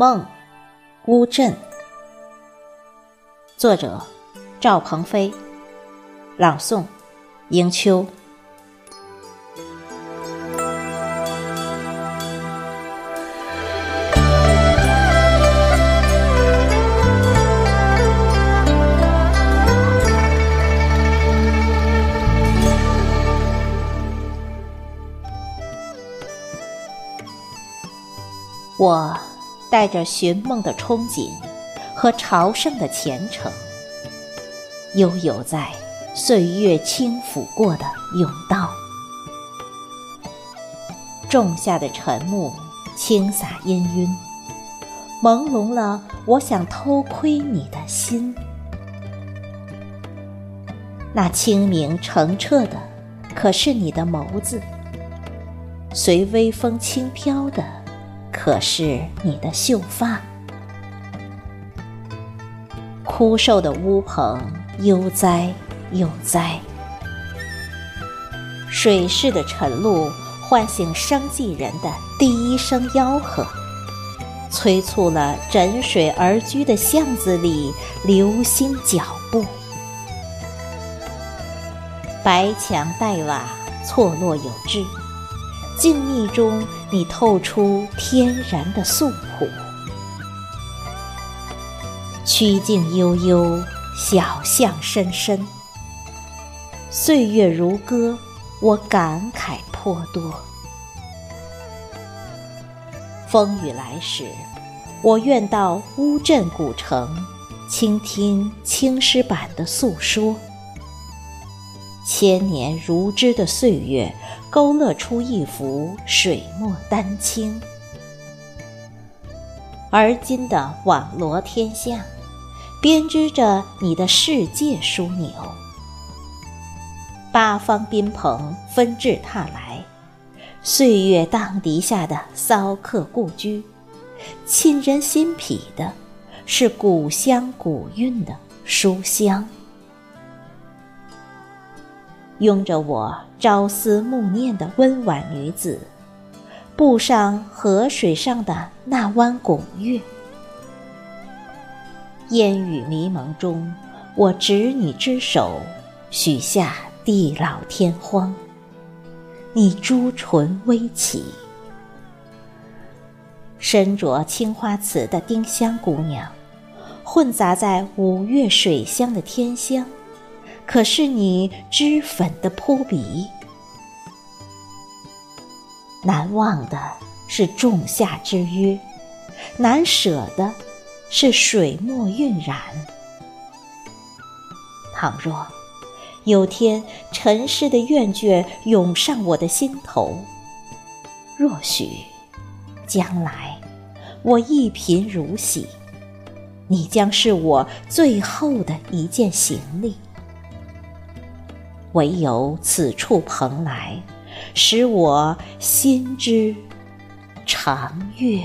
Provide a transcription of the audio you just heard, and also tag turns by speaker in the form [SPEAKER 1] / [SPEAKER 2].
[SPEAKER 1] 梦，乌镇。作者：赵鹏飞。朗诵：迎秋。我带着寻梦的憧憬和朝圣的虔诚，悠游在岁月轻抚过的甬道，仲夏的晨暮轻洒氤氲，朦胧了我想偷窥你的心。那清明澄澈的，可是你的眸子，随微风轻飘的。可是你的秀发，枯瘦的乌篷悠哉悠哉，水势的晨露唤醒生计人的第一声吆喝，催促了枕水而居的巷子里流星脚步。白墙黛瓦错落有致，静谧中。你透出天然的素朴，曲径悠悠，小巷深深，岁月如歌，我感慨颇多。风雨来时，我愿到乌镇古城，倾听青石板的诉说。千年如织的岁月，勾勒出一幅水墨丹青。而今的网罗天下，编织着你的世界枢纽。八方宾朋纷至沓来，岁月荡涤下的骚客故居，沁人心脾的，是古香古韵的书香。拥着我朝思暮念的温婉女子，步上河水上的那弯拱月。烟雨迷蒙中，我执你之手，许下地老天荒。你朱唇微启，身着青花瓷的丁香姑娘，混杂在五月水乡的天香。可是你脂粉的扑鼻，难忘的是仲夏之约，难舍的是水墨晕染。倘若有天尘世的怨倦涌上我的心头，若许将来我一贫如洗，你将是我最后的一件行李。唯有此处蓬莱，使我心之长悦。